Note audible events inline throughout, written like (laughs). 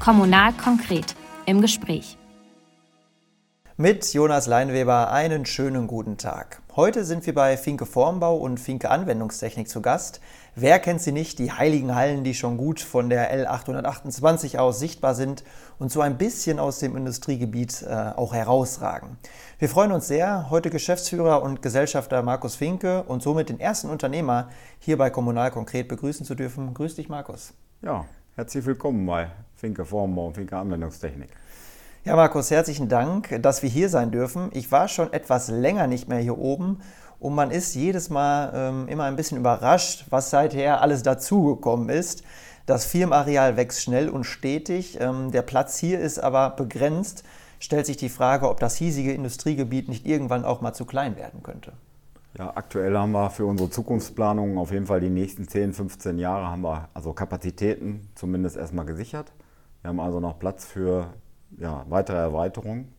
Kommunal konkret im Gespräch. Mit Jonas Leinweber einen schönen guten Tag. Heute sind wir bei Finke Formbau und Finke Anwendungstechnik zu Gast. Wer kennt sie nicht? Die heiligen Hallen, die schon gut von der L828 aus sichtbar sind und so ein bisschen aus dem Industriegebiet äh, auch herausragen. Wir freuen uns sehr, heute Geschäftsführer und Gesellschafter Markus Finke und somit den ersten Unternehmer hier bei Kommunal konkret begrüßen zu dürfen. Grüß dich, Markus. Ja, herzlich willkommen bei Finke Formbau und Finke Anwendungstechnik. Ja, Markus, herzlichen Dank, dass wir hier sein dürfen. Ich war schon etwas länger nicht mehr hier oben und man ist jedes Mal ähm, immer ein bisschen überrascht, was seither alles dazugekommen ist. Das Firmenareal wächst schnell und stetig. Ähm, der Platz hier ist aber begrenzt. Stellt sich die Frage, ob das hiesige Industriegebiet nicht irgendwann auch mal zu klein werden könnte. Ja, aktuell haben wir für unsere Zukunftsplanung auf jeden Fall die nächsten 10, 15 Jahre haben wir also Kapazitäten zumindest erstmal gesichert. Wir haben also noch Platz für ja, weitere Erweiterungen.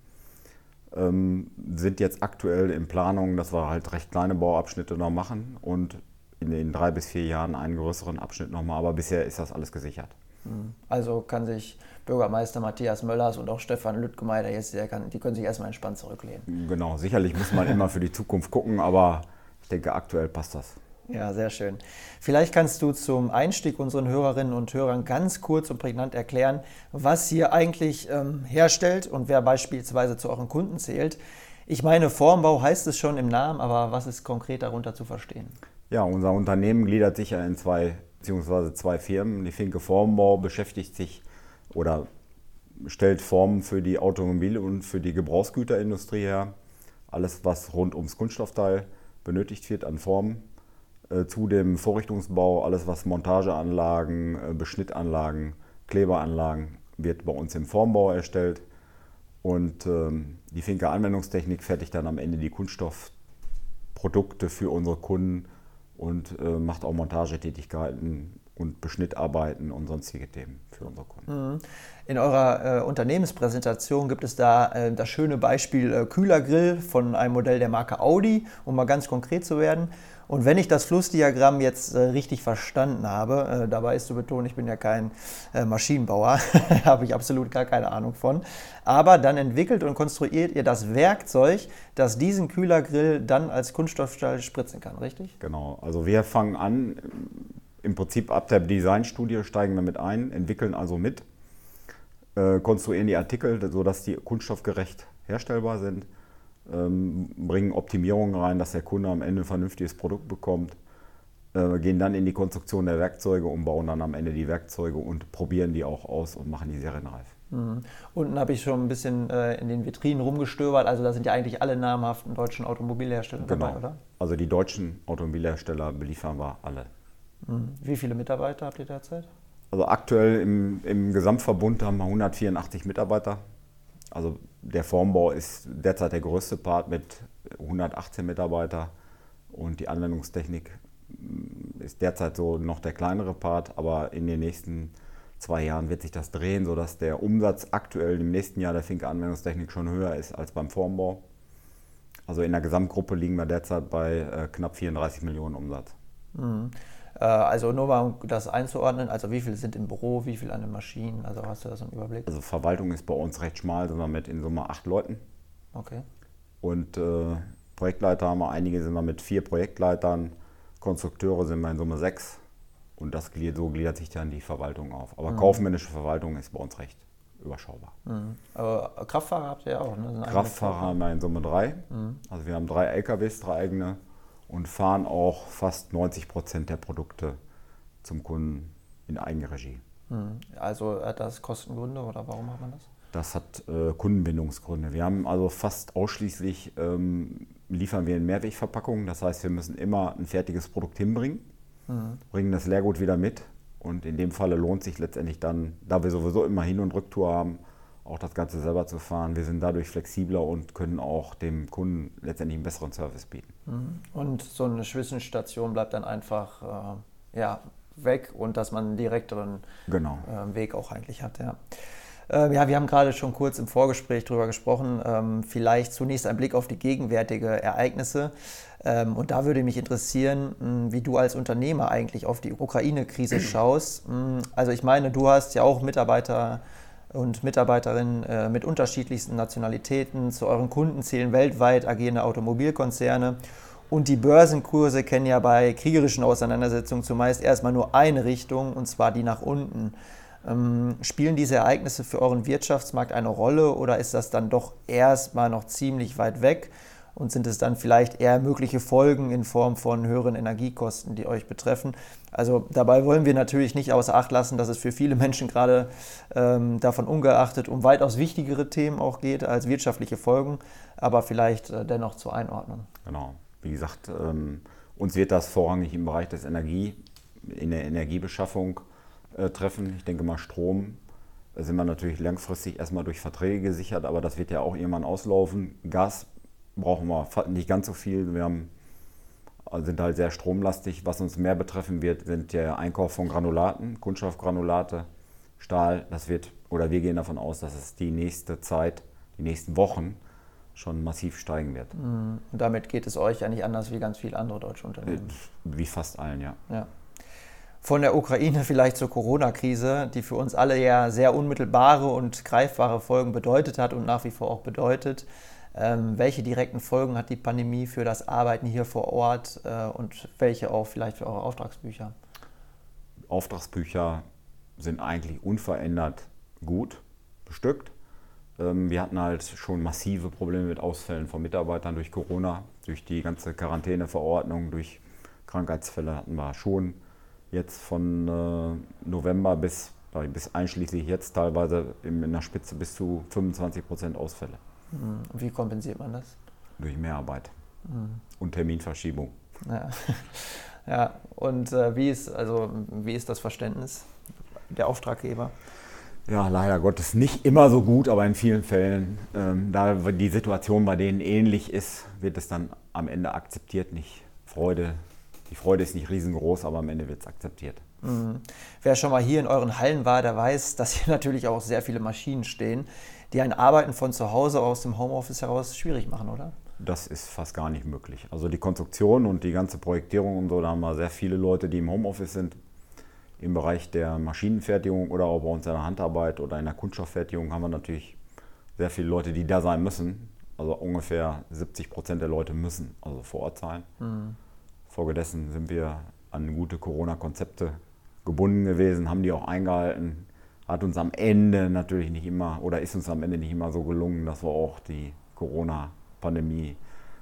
Ähm, sind jetzt aktuell in Planung, dass wir halt recht kleine Bauabschnitte noch machen und in den drei bis vier Jahren einen größeren Abschnitt nochmal. Aber bisher ist das alles gesichert. Hm. Also kann sich Bürgermeister Matthias Möllers und auch Stefan Lüttgemeier jetzt, kann, die können sich erstmal entspannt zurücklehnen. Genau, sicherlich muss man immer für die Zukunft gucken, aber ich denke, aktuell passt das. Ja, sehr schön. Vielleicht kannst du zum Einstieg unseren Hörerinnen und Hörern ganz kurz und prägnant erklären, was ihr eigentlich ähm, herstellt und wer beispielsweise zu euren Kunden zählt. Ich meine, Formbau heißt es schon im Namen, aber was ist konkret darunter zu verstehen? Ja, unser Unternehmen gliedert sich ja in zwei beziehungsweise zwei Firmen. Die Finke Formbau beschäftigt sich oder stellt Formen für die Automobil- und für die Gebrauchsgüterindustrie her. Alles, was rund ums Kunststoffteil benötigt wird an Formen äh, zu dem Vorrichtungsbau, alles was Montageanlagen, äh, Beschnittanlagen, Kleberanlagen wird bei uns im Formbau erstellt. Und ähm, die Finke Anwendungstechnik fertigt dann am Ende die Kunststoffprodukte für unsere Kunden und äh, macht auch Montagetätigkeiten und Beschnittarbeiten und sonstige Themen für unsere Kunden. Mhm. In eurer äh, Unternehmenspräsentation gibt es da äh, das schöne Beispiel äh, Kühlergrill von einem Modell der Marke Audi, um mal ganz konkret zu werden. Und wenn ich das Flussdiagramm jetzt äh, richtig verstanden habe, äh, dabei ist zu betonen, ich bin ja kein äh, Maschinenbauer, (laughs) habe ich absolut gar keine Ahnung von, aber dann entwickelt und konstruiert ihr das Werkzeug, das diesen Kühlergrill dann als Kunststoffstahl spritzen kann, richtig? Genau, also wir fangen an, im Prinzip ab der Designstudie steigen wir mit ein, entwickeln also mit, äh, konstruieren die Artikel, sodass die kunststoffgerecht herstellbar sind bringen Optimierungen rein, dass der Kunde am Ende ein vernünftiges Produkt bekommt, äh, gehen dann in die Konstruktion der Werkzeuge und bauen dann am Ende die Werkzeuge und probieren die auch aus und machen die serienreif. Mhm. Unten habe ich schon ein bisschen äh, in den Vitrinen rumgestöbert. Also da sind ja eigentlich alle namhaften deutschen Automobilhersteller genau. dabei, oder? Also die deutschen Automobilhersteller beliefern wir alle. Mhm. Wie viele Mitarbeiter habt ihr derzeit? Also aktuell im, im Gesamtverbund haben wir 184 Mitarbeiter. Also der Formbau ist derzeit der größte Part mit 118 Mitarbeitern und die Anwendungstechnik mm, ist derzeit so noch der kleinere Part, aber in den nächsten zwei Jahren wird sich das drehen, sodass der Umsatz aktuell im nächsten Jahr der Finke Anwendungstechnik schon höher ist als beim Formbau. Also in der Gesamtgruppe liegen wir derzeit bei äh, knapp 34 Millionen Umsatz. Mhm. Äh, also nur mal um das einzuordnen, also wie viele sind im Büro, wie viele an den Maschinen, also hast du da so einen Überblick? Also Verwaltung ist bei uns recht schmal, sind wir mit in Summe acht Leuten. Okay. Und äh, Projektleiter haben wir, einige sind wir mit vier Projektleitern, Konstrukteure sind wir in Summe sechs. Und das so gliedert sich dann die Verwaltung auf. Aber mhm. kaufmännische Verwaltung ist bei uns recht überschaubar. Mhm. Aber Kraftfahrer habt ihr ja auch, ne? Kraftfahrer haben wir in Summe drei. Mhm. Also wir haben drei LKWs, drei eigene und fahren auch fast 90 Prozent der Produkte zum Kunden in Eigenregie. Hm. Also hat das Kostengründe oder warum macht man das? Das hat äh, Kundenbindungsgründe. Wir haben also fast ausschließlich, ähm, liefern wir in Mehrwegverpackungen. Das heißt, wir müssen immer ein fertiges Produkt hinbringen, mhm. bringen das Leergut wieder mit. Und in dem Falle lohnt sich letztendlich dann, da wir sowieso immer Hin- und Rücktour haben, auch das Ganze selber zu fahren. Wir sind dadurch flexibler und können auch dem Kunden letztendlich einen besseren Service bieten. Mhm. Und so eine Zwischenstation bleibt dann einfach äh, ja, weg und dass man einen direkteren genau. äh, Weg auch eigentlich hat. Ja. Äh, ja, wir haben gerade schon kurz im Vorgespräch darüber gesprochen. Ähm, vielleicht zunächst ein Blick auf die gegenwärtige Ereignisse. Ähm, und da würde mich interessieren, mh, wie du als Unternehmer eigentlich auf die Ukraine-Krise (clears throat) schaust. Mh, also ich meine, du hast ja auch Mitarbeiter und Mitarbeiterinnen äh, mit unterschiedlichsten Nationalitäten. Zu euren Kunden zählen weltweit agierende Automobilkonzerne. Und die Börsenkurse kennen ja bei kriegerischen Auseinandersetzungen zumeist erstmal nur eine Richtung, und zwar die nach unten. Ähm, spielen diese Ereignisse für euren Wirtschaftsmarkt eine Rolle oder ist das dann doch erstmal noch ziemlich weit weg? Und sind es dann vielleicht eher mögliche Folgen in Form von höheren Energiekosten, die euch betreffen? Also dabei wollen wir natürlich nicht außer Acht lassen, dass es für viele Menschen gerade ähm, davon ungeachtet um weitaus wichtigere Themen auch geht als wirtschaftliche Folgen, aber vielleicht äh, dennoch zur Einordnung. Genau. Wie gesagt, ähm, uns wird das vorrangig im Bereich des Energie, in der Energiebeschaffung äh, treffen. Ich denke mal, Strom da sind wir natürlich langfristig erstmal durch Verträge gesichert, aber das wird ja auch irgendwann auslaufen. Gas brauchen wir nicht ganz so viel. Wir haben, sind halt sehr stromlastig. Was uns mehr betreffen wird, sind der Einkauf von Granulaten, Kunststoffgranulate, Stahl. Das wird, oder wir gehen davon aus, dass es die nächste Zeit, die nächsten Wochen schon massiv steigen wird. Mhm. Und damit geht es euch ja nicht anders wie ganz viele andere deutsche Unternehmen. Wie fast allen, ja. ja. Von der Ukraine (laughs) vielleicht zur Corona-Krise, die für uns alle ja sehr unmittelbare und greifbare Folgen bedeutet hat und nach wie vor auch bedeutet. Ähm, welche direkten Folgen hat die Pandemie für das Arbeiten hier vor Ort äh, und welche auch vielleicht für eure Auftragsbücher? Auftragsbücher sind eigentlich unverändert gut bestückt. Ähm, wir hatten halt schon massive Probleme mit Ausfällen von Mitarbeitern durch Corona, durch die ganze Quarantäneverordnung, durch Krankheitsfälle hatten wir schon jetzt von äh, November bis, bis einschließlich jetzt teilweise in der Spitze bis zu 25 Prozent Ausfälle. Mhm. Wie kompensiert man das? Durch Mehrarbeit mhm. und Terminverschiebung. Ja, (laughs) ja. und äh, wie, ist, also, wie ist das Verständnis der Auftraggeber? Ja, leider Gottes nicht immer so gut, aber in vielen Fällen, ähm, da die Situation bei denen ähnlich ist, wird es dann am Ende akzeptiert, nicht Freude. Die Freude ist nicht riesengroß, aber am Ende wird es akzeptiert. Mhm. Wer schon mal hier in euren Hallen war, der weiß, dass hier (laughs) natürlich auch sehr viele Maschinen stehen die ein Arbeiten von zu Hause aus dem Homeoffice heraus schwierig machen, oder? Das ist fast gar nicht möglich. Also die Konstruktion und die ganze Projektierung und so, da haben wir sehr viele Leute, die im Homeoffice sind. Im Bereich der Maschinenfertigung oder auch bei uns in der Handarbeit oder in der Kunststofffertigung haben wir natürlich sehr viele Leute, die da sein müssen. Also ungefähr 70 Prozent der Leute müssen also vor Ort sein. Mhm. Folgedessen sind wir an gute Corona-Konzepte gebunden gewesen, haben die auch eingehalten hat uns am Ende natürlich nicht immer oder ist uns am Ende nicht immer so gelungen, dass wir auch die Corona-Pandemie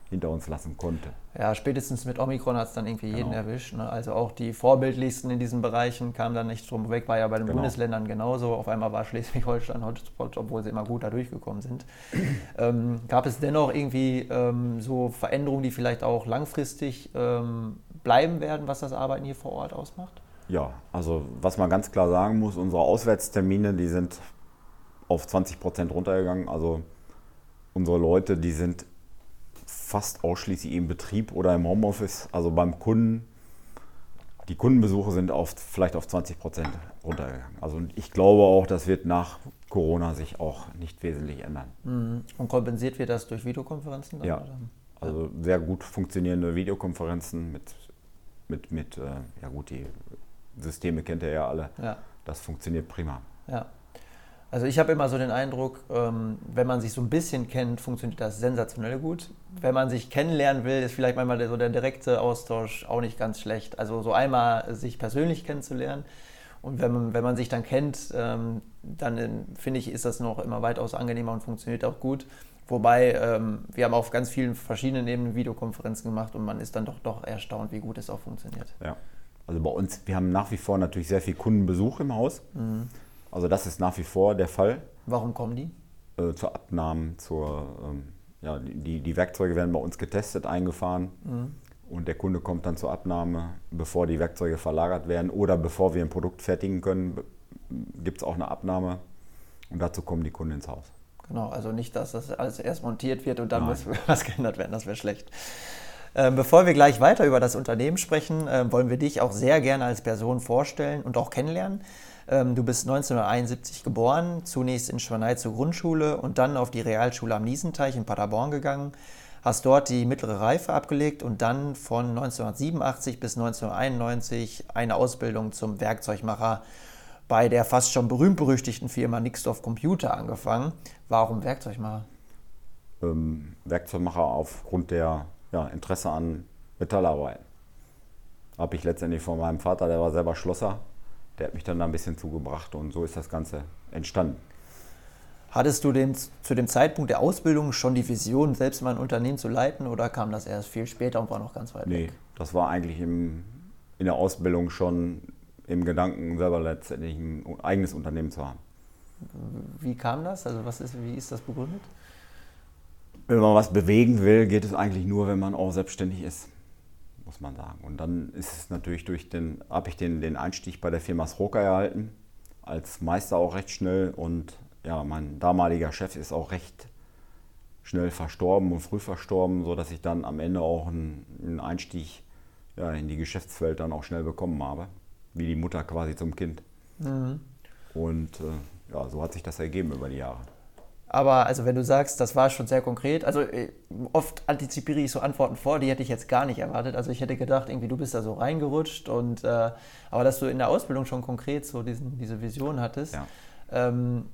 hinter uns lassen konnten. Ja, spätestens mit Omikron hat es dann irgendwie jeden genau. erwischt. Ne? Also auch die vorbildlichsten in diesen Bereichen kamen dann nicht drum weg, war ja bei den genau. Bundesländern genauso. Auf einmal war Schleswig-Holstein Hotspot, obwohl sie immer gut da durchgekommen sind. (clears throat) ähm, gab es dennoch irgendwie ähm, so Veränderungen, die vielleicht auch langfristig ähm, bleiben werden, was das Arbeiten hier vor Ort ausmacht? Ja, also was man ganz klar sagen muss, unsere Auswärtstermine, die sind auf 20 Prozent runtergegangen. Also unsere Leute, die sind fast ausschließlich im Betrieb oder im Homeoffice, also beim Kunden. Die Kundenbesuche sind auf, vielleicht auf 20 Prozent runtergegangen. Also ich glaube auch, das wird nach Corona sich auch nicht wesentlich ändern. Mhm. Und kompensiert wird das durch Videokonferenzen? Dann, ja, oder? also sehr gut funktionierende Videokonferenzen mit, mit, mit äh, ja gut, die Systeme kennt ihr ja alle. Ja. Das funktioniert prima. Ja. Also ich habe immer so den Eindruck, ähm, wenn man sich so ein bisschen kennt, funktioniert das sensationell gut. Wenn man sich kennenlernen will, ist vielleicht manchmal so der direkte Austausch auch nicht ganz schlecht. Also so einmal sich persönlich kennenzulernen. Und wenn man, wenn man sich dann kennt, ähm, dann äh, finde ich, ist das noch immer weitaus angenehmer und funktioniert auch gut. Wobei ähm, wir haben auf ganz vielen verschiedenen Ebenen Videokonferenzen gemacht und man ist dann doch, doch erstaunt, wie gut es auch funktioniert. Ja. Also bei uns, wir haben nach wie vor natürlich sehr viel Kundenbesuch im Haus. Mhm. Also das ist nach wie vor der Fall. Warum kommen die? Äh, zur Abnahmen, zur, ähm, ja, die, die Werkzeuge werden bei uns getestet, eingefahren. Mhm. Und der Kunde kommt dann zur Abnahme, bevor die Werkzeuge verlagert werden oder bevor wir ein Produkt fertigen können, gibt es auch eine Abnahme. Und dazu kommen die Kunden ins Haus. Genau, also nicht, dass das alles erst montiert wird und dann Nein. muss (laughs) was geändert werden, das wäre schlecht. Ähm, bevor wir gleich weiter über das Unternehmen sprechen, ähm, wollen wir dich auch sehr gerne als Person vorstellen und auch kennenlernen. Ähm, du bist 1971 geboren, zunächst in Schwanei zur Grundschule und dann auf die Realschule am Niesenteich in Paderborn gegangen, hast dort die mittlere Reife abgelegt und dann von 1987 bis 1991 eine Ausbildung zum Werkzeugmacher bei der fast schon berühmt-berüchtigten Firma Nixdorf Computer angefangen. Warum Werkzeugmacher? Ähm, Werkzeugmacher aufgrund der ja, Interesse an Metallarbeiten. Habe ich letztendlich von meinem Vater, der war selber Schlosser, der hat mich dann da ein bisschen zugebracht und so ist das Ganze entstanden. Hattest du den, zu dem Zeitpunkt der Ausbildung schon die Vision, selbst mal ein Unternehmen zu leiten oder kam das erst viel später und war noch ganz weit nee, weg? das war eigentlich im, in der Ausbildung schon im Gedanken, selber letztendlich ein eigenes Unternehmen zu haben. Wie kam das? Also was ist, wie ist das begründet? Wenn man was bewegen will, geht es eigentlich nur, wenn man auch selbstständig ist, muss man sagen. Und dann ist es natürlich durch den, habe ich den, den Einstieg bei der Firma Sroka erhalten, als Meister auch recht schnell und ja, mein damaliger Chef ist auch recht schnell verstorben und früh verstorben, sodass ich dann am Ende auch einen, einen Einstieg ja, in die Geschäftswelt dann auch schnell bekommen habe, wie die Mutter quasi zum Kind. Mhm. Und äh, ja, so hat sich das ergeben über die Jahre. Aber also wenn du sagst, das war schon sehr konkret, also äh, oft antizipiere ich so Antworten vor, die hätte ich jetzt gar nicht erwartet. Also ich hätte gedacht, irgendwie du bist da so reingerutscht und äh, aber dass du in der Ausbildung schon konkret so diesen, diese Vision hattest. Ja. Ähm,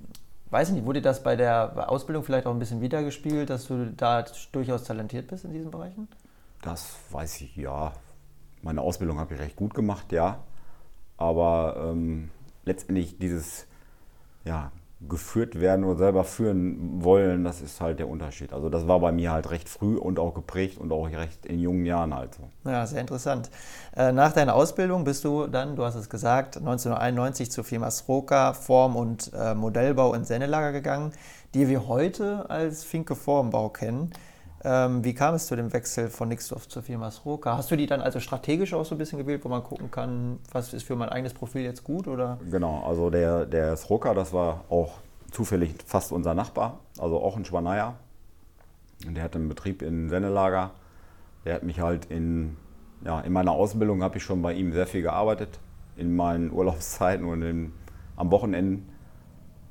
weiß ich nicht, wurde das bei der Ausbildung vielleicht auch ein bisschen wiedergespielt, dass du da durchaus talentiert bist in diesen Bereichen? Das weiß ich, ja. Meine Ausbildung habe ich recht gut gemacht, ja. Aber ähm, letztendlich dieses, ja, geführt werden oder selber führen wollen, das ist halt der Unterschied. Also das war bei mir halt recht früh und auch geprägt und auch recht in jungen Jahren halt so. Ja, sehr interessant. Äh, nach deiner Ausbildung bist du dann, du hast es gesagt, 1991 zur Firma Sroka Form- und äh, Modellbau in Sennelager gegangen, die wir heute als Finke Formbau kennen. Ähm, wie kam es zu dem Wechsel von Nixdorf zur Firma Sroka? Hast du die dann also strategisch auch so ein bisschen gewählt, wo man gucken kann, was ist für mein eigenes Profil jetzt gut? Oder? Genau, also der, der Sroka, das war auch zufällig fast unser Nachbar, also auch ein Schwaneier. Der hat einen Betrieb in Sennelager. Der hat mich halt in, ja, in meiner Ausbildung habe ich schon bei ihm sehr viel gearbeitet, in meinen (laughs) Urlaubszeiten und in, am Wochenenden.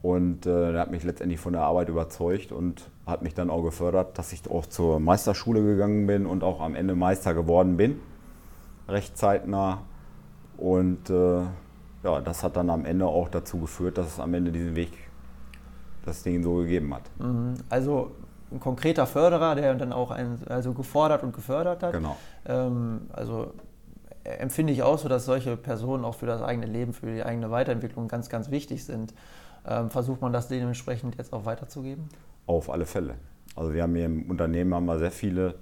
Und äh, der hat mich letztendlich von der Arbeit überzeugt und hat mich dann auch gefördert, dass ich auch zur Meisterschule gegangen bin und auch am Ende Meister geworden bin, recht zeitnah. Und äh, ja, das hat dann am Ende auch dazu geführt, dass es am Ende diesen Weg, das Ding so gegeben hat. Mhm. Also ein konkreter Förderer, der dann auch einen, also gefordert und gefördert hat. Genau. Ähm, also empfinde ich auch so, dass solche Personen auch für das eigene Leben, für die eigene Weiterentwicklung ganz, ganz wichtig sind. Ähm, versucht man das dementsprechend jetzt auch weiterzugeben? Auf alle Fälle. Also wir haben hier im Unternehmen haben wir sehr viele,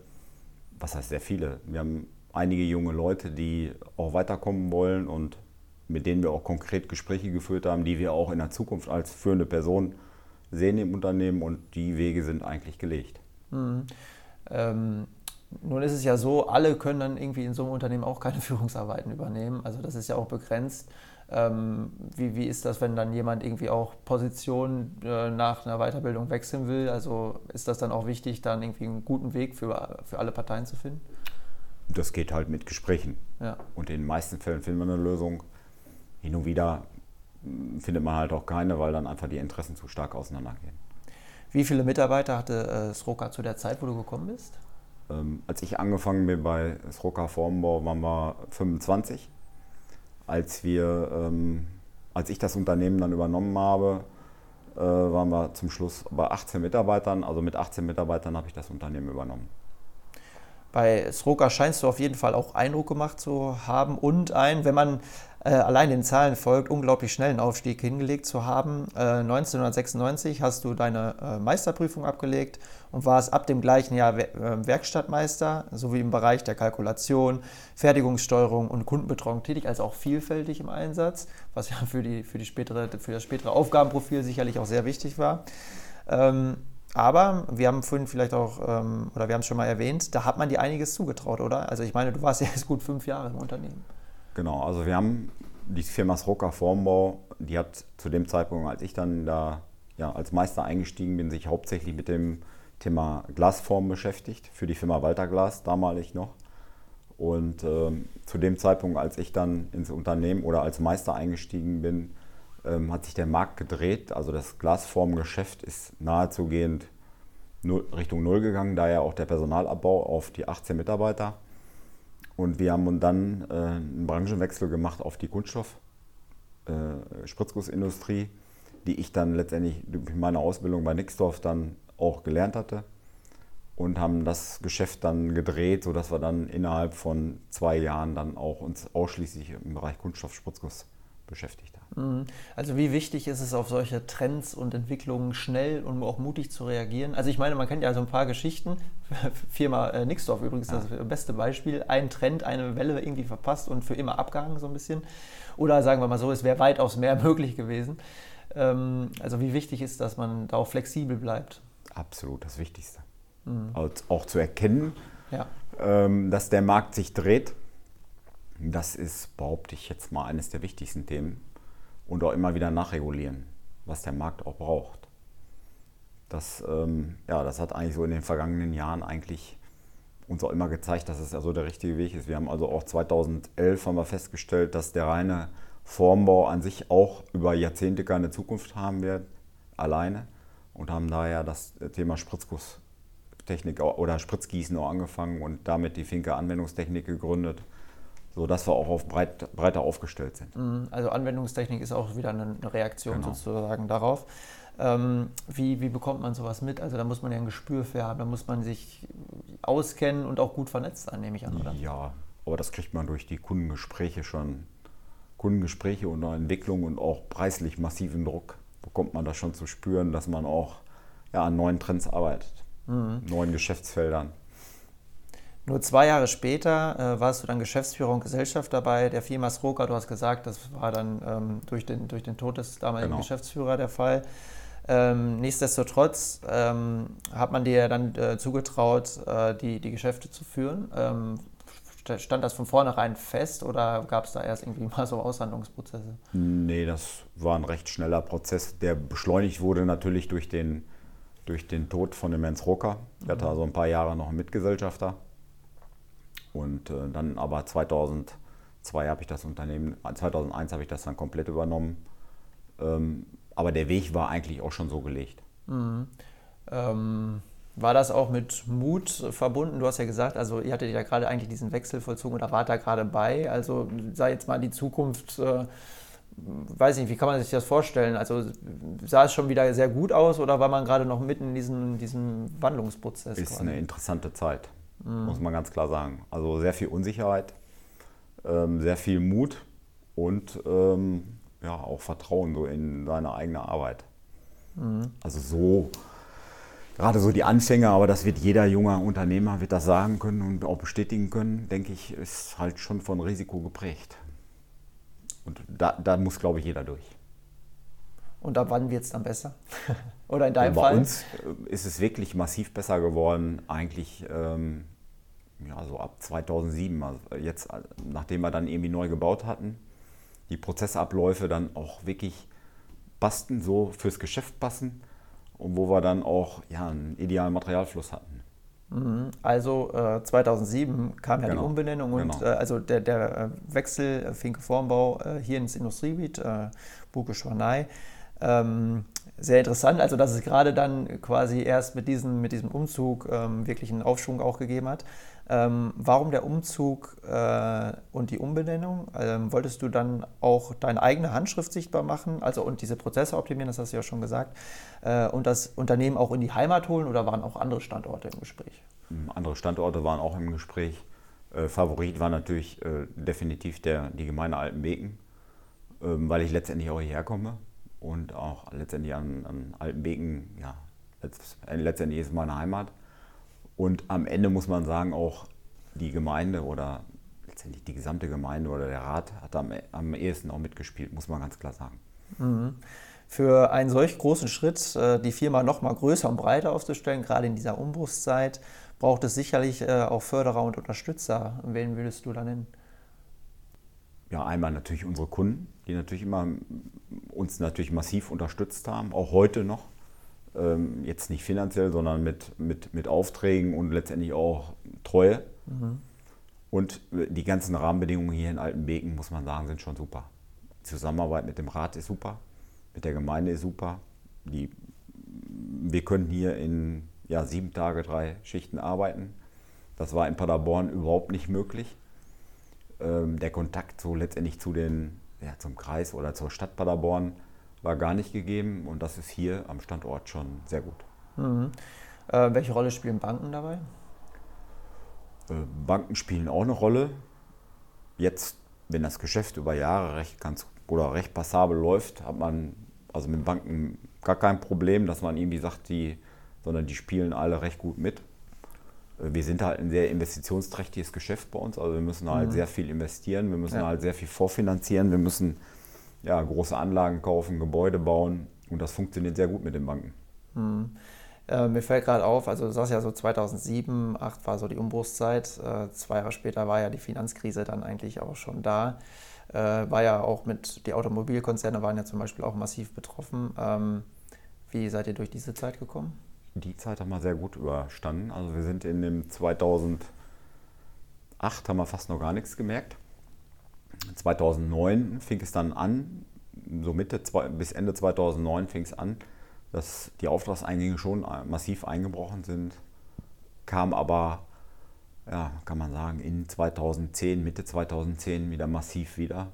was heißt sehr viele? Wir haben einige junge Leute, die auch weiterkommen wollen und mit denen wir auch konkret Gespräche geführt haben, die wir auch in der Zukunft als führende Person sehen im Unternehmen und die Wege sind eigentlich gelegt. Mhm. Ähm, nun ist es ja so, alle können dann irgendwie in so einem Unternehmen auch keine (laughs) Führungsarbeiten übernehmen. Also das ist ja auch begrenzt. Ähm, wie, wie ist das, wenn dann jemand irgendwie auch Position äh, nach einer Weiterbildung wechseln will? Also ist das dann auch wichtig, dann irgendwie einen guten Weg für, für alle Parteien zu finden? Das geht halt mit Gesprächen. Ja. Und in den meisten Fällen finden wir eine Lösung. Hin und wieder hm, findet man halt auch keine, weil dann einfach die Interessen zu stark auseinandergehen. Wie viele Mitarbeiter hatte äh, Sroka zu der Zeit, wo du gekommen bist? Ähm, als ich angefangen bin bei Sroka Formbau, waren wir 25 als wir, ähm, als ich das Unternehmen dann übernommen habe, äh, waren wir zum Schluss bei 18 Mitarbeitern. Also mit 18 Mitarbeitern habe ich das Unternehmen übernommen. Bei Sroka scheinst du auf jeden Fall auch Eindruck gemacht zu haben und ein, wenn man äh, allein den Zahlen folgt, unglaublich schnellen Aufstieg hingelegt zu haben. Äh, 1996 hast du deine äh, Meisterprüfung abgelegt und warst ab dem gleichen Jahr We äh, Werkstattmeister sowie im Bereich der Kalkulation, Fertigungssteuerung und Kundenbetreuung tätig, also auch vielfältig im Einsatz, was ja für, die, für, die spätere, für das spätere Aufgabenprofil sicherlich auch sehr wichtig war. Ähm, aber wir haben vorhin vielleicht auch, ähm, oder wir haben es schon mal erwähnt, da hat man dir einiges zugetraut, oder? Also ich meine, du warst (laughs) ja jetzt gut fünf Jahre im Unternehmen. Genau, also wir haben die Firma Srocker Formbau, die hat zu dem Zeitpunkt, als ich dann da ja, als Meister eingestiegen bin, sich hauptsächlich mit dem Thema Glasform beschäftigt, für die Firma Walter Glas damalig noch. Und ähm, zu dem Zeitpunkt, als ich dann ins Unternehmen oder als Meister eingestiegen bin, ähm, hat sich der Markt gedreht. Also das Glasformgeschäft ist nahezugehend Richtung Null gegangen, daher auch der Personalabbau auf die 18 Mitarbeiter. Und wir haben dann äh, einen Branchenwechsel gemacht auf die Kunststoff, äh, die ich dann letztendlich durch meine Ausbildung bei Nixdorf dann auch gelernt hatte und haben das Geschäft dann gedreht, sodass wir dann innerhalb von zwei Jahren dann auch uns ausschließlich im Bereich Kunststoffspritzguss beschäftigt haben. Mhm. Also wie wichtig ist es auf solche Trends und Entwicklungen schnell und auch mutig zu reagieren? Also ich meine, man kennt ja so ein paar Geschichten. (laughs) Firma äh, Nixdorf übrigens ja. das beste Beispiel. Ein Trend, eine Welle irgendwie verpasst und für immer abgehangen so ein bisschen. Oder sagen wir mal so, es wäre weitaus mehr (laughs) möglich gewesen. Ähm, also wie wichtig ist, dass man da auch flexibel bleibt? Absolut das Wichtigste. Mhm. Auch zu erkennen, ja. Ähm, dass der Markt sich dreht das ist, behaupte ich jetzt mal, eines der wichtigsten Themen. Und auch immer wieder nachregulieren, was der Markt auch braucht. Das, ähm, ja, das hat eigentlich so in den vergangenen Jahren eigentlich uns auch immer gezeigt, dass es also der richtige Weg ist. Wir haben also auch 2011 haben wir festgestellt, dass der reine Formbau an sich auch über Jahrzehnte keine Zukunft haben wird, alleine. Und haben daher das Thema Spritzgusstechnik oder Spritzgießen auch angefangen und damit die Finke Anwendungstechnik gegründet sodass wir auch auf breit, breiter aufgestellt sind. Mhm. Also Anwendungstechnik ist auch wieder eine Reaktion genau. sozusagen darauf. Ähm, wie, wie bekommt man sowas mit? Also da muss man ja ein Gespür für haben, da muss man sich auskennen und auch gut vernetzt sein, nehme ich an, oder? Ja, aber das kriegt man durch die Kundengespräche schon. Kundengespräche und Entwicklung und auch preislich massiven Druck bekommt man das schon zu spüren, dass man auch ja, an neuen Trends arbeitet, mhm. neuen Geschäftsfeldern. Nur zwei Jahre später äh, warst du dann Geschäftsführer und Gesellschaft dabei der Firma Sroka. Du hast gesagt, das war dann ähm, durch, den, durch den Tod des damaligen genau. Geschäftsführers der Fall. Ähm, nichtsdestotrotz ähm, hat man dir dann äh, zugetraut, äh, die, die Geschäfte zu führen. Ähm, stand das von vornherein fest oder gab es da erst irgendwie mal so Aushandlungsprozesse? Nee, das war ein recht schneller Prozess, der beschleunigt wurde natürlich durch den, durch den Tod von dem Jens Rocker. Der hatte mhm. also ein paar Jahre noch einen Mitgesellschafter. Und äh, dann aber 2002 habe ich das Unternehmen, 2001 habe ich das dann komplett übernommen. Ähm, aber der Weg war eigentlich auch schon so gelegt. Mhm. Ähm, war das auch mit Mut verbunden? Du hast ja gesagt, also ihr hattet ja gerade eigentlich diesen Wechsel vollzogen oder wart da gerade bei. Also sei jetzt mal die Zukunft, äh, weiß nicht, wie kann man sich das vorstellen? Also sah es schon wieder sehr gut aus oder war man gerade noch mitten in diesem, diesem Wandlungsprozess? Ist quasi? eine interessante Zeit mhm. muss man ganz klar sagen. Also sehr viel Unsicherheit, ähm, sehr viel Mut und ähm, ja, auch Vertrauen so in seine eigene Arbeit. Mhm. Also so, gerade so die Anfänger, aber das wird jeder junger Unternehmer wird das sagen können und auch bestätigen können, denke ich, ist halt schon von Risiko geprägt. Und da, da muss, glaube ich, jeder durch. Und ab wann wird es dann besser? (laughs) Oder in deinem bei Fall? Bei uns äh, ist es wirklich massiv besser geworden, eigentlich ähm, ja, so ab 2007. Also jetzt, nachdem wir dann irgendwie neu gebaut hatten, die Prozessabläufe dann auch wirklich passten, so fürs Geschäft passen und wo wir dann auch ja, einen idealen Materialfluss hatten. Mhm. Also äh, 2007 kam ja genau. die Umbenennung und genau. äh, also der, der äh, Wechsel äh, Finke Formbau äh, hier ins Industriegebiet, äh, Buke Schwanei. Ähm, sehr interessant, also dass es gerade dann quasi erst mit, diesen, mit diesem Umzug ähm, wirklich einen Aufschwung auch gegeben hat. Ähm, warum der Umzug äh, und die Umbenennung? Ähm, wolltest du dann auch deine eigene Handschrift sichtbar machen, also und diese Prozesse optimieren, das hast du ja schon gesagt, äh, und das Unternehmen auch in die Heimat holen oder waren auch andere Standorte im Gespräch? Hm, andere Standorte waren auch im Gespräch. Äh, Favorit war natürlich äh, definitiv der, die Gemeinde Altenbeken, ähm, weil ich letztendlich auch hierher komme und auch letztendlich an, an Altenbeken, ja, letztendlich ist meine Heimat. Und am Ende muss man sagen, auch die Gemeinde oder letztendlich die gesamte Gemeinde oder der Rat hat am, am ehesten auch mitgespielt, muss man ganz klar sagen. Mhm. Für einen solch großen Schritt, äh, die Firma noch mal größer und breiter aufzustellen, gerade in dieser Umbruchszeit, braucht es sicherlich äh, auch Förderer und Unterstützer. Wen würdest du da nennen? Ja, einmal natürlich unsere Kunden, die natürlich immer uns natürlich massiv unterstützt haben, auch heute noch. Ähm, jetzt nicht finanziell, sondern mit, mit, mit Aufträgen und letztendlich auch Treue. Mhm. Und die ganzen Rahmenbedingungen hier in Altenbeken, muss man sagen, sind schon super. Die Zusammenarbeit mit dem Rat ist super, mit der Gemeinde ist super. Die, wir können hier in ja, sieben Tage, drei Schichten arbeiten. Das war in Paderborn überhaupt nicht möglich. Ähm, der Kontakt so letztendlich zu den ja, zum Kreis oder zur Stadt Paderborn war gar nicht gegeben und das ist hier am Standort schon sehr gut. Mhm. Äh, welche Rolle spielen Banken dabei? Äh, Banken spielen auch eine Rolle. Jetzt, wenn das Geschäft über Jahre recht ganz oder recht passabel läuft, hat man also mit Banken gar kein Problem, dass man irgendwie sagt, die, sondern die spielen alle recht gut mit. Äh, wir sind halt ein sehr investitionsträchtiges Geschäft bei uns, also wir müssen halt mhm. sehr viel investieren, wir müssen ja. halt sehr viel vorfinanzieren, wir müssen ja, große Anlagen kaufen, Gebäude bauen und das funktioniert sehr gut mit den Banken. Mhm. Äh, mir fällt gerade auf, also du sagst ja so 2007, 2008 war so die Umbruchszeit. Äh, zwei Jahre später war ja die Finanzkrise dann eigentlich auch schon da. Äh, war ja auch mit, die Automobilkonzerne waren ja zum Beispiel auch massiv betroffen. Ähm, wie seid ihr durch diese Zeit gekommen? Die Zeit haben wir sehr gut überstanden. Also wir sind in dem 2008 haben wir fast noch gar nichts gemerkt. 2009 fing es dann an, so Mitte bis Ende 2009 fing es an, dass die Auftragseingänge schon massiv eingebrochen sind, kam aber, ja, kann man sagen, in 2010, Mitte 2010 wieder massiv wieder.